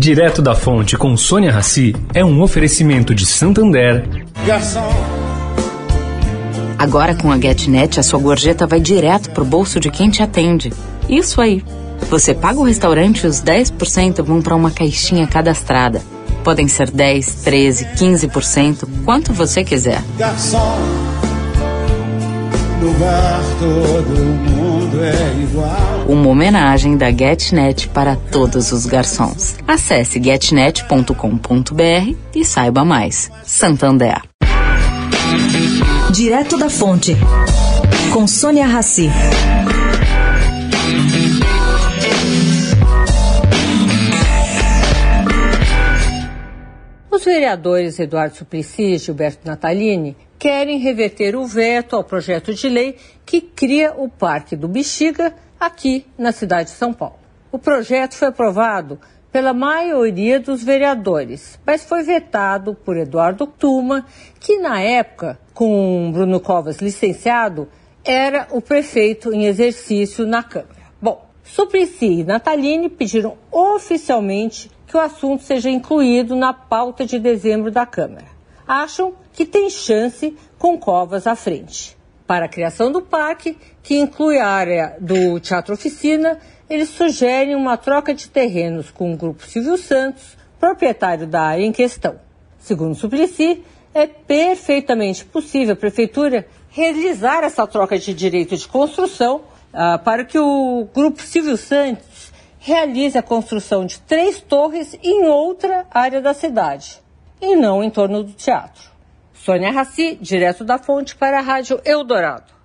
Direto da Fonte com Sônia Rassi é um oferecimento de Santander. Garçom. Agora com a GetNet, a sua gorjeta vai direto pro bolso de quem te atende. Isso aí. Você paga o restaurante e os 10% vão para uma caixinha cadastrada. Podem ser 10, 13, 15%, quanto você quiser. Garçom, no bar todo mundo é igual. Uma homenagem da GetNet para todos os garçons. Acesse getnet.com.br e saiba mais. Santander. Direto da Fonte, com Sônia Rassi. Os vereadores Eduardo Suplicy e Gilberto Natalini querem reverter o veto ao projeto de lei que cria o Parque do Bexiga aqui na cidade de São Paulo. O projeto foi aprovado pela maioria dos vereadores, mas foi vetado por Eduardo Tuma, que na época, com Bruno Covas licenciado, era o prefeito em exercício na Câmara. Bom, Suplicy e Natalini pediram oficialmente que o assunto seja incluído na pauta de dezembro da Câmara. Acham que tem chance com Covas à frente. Para a criação do parque, que inclui a área do Teatro Oficina, eles sugerem uma troca de terrenos com o Grupo Silvio Santos, proprietário da área em questão. Segundo Suplicy, é perfeitamente possível a Prefeitura realizar essa troca de direito de construção uh, para que o Grupo Silvio Santos realize a construção de três torres em outra área da cidade, e não em torno do teatro. Sônia Raci, direto da fonte para a Rádio Eldorado.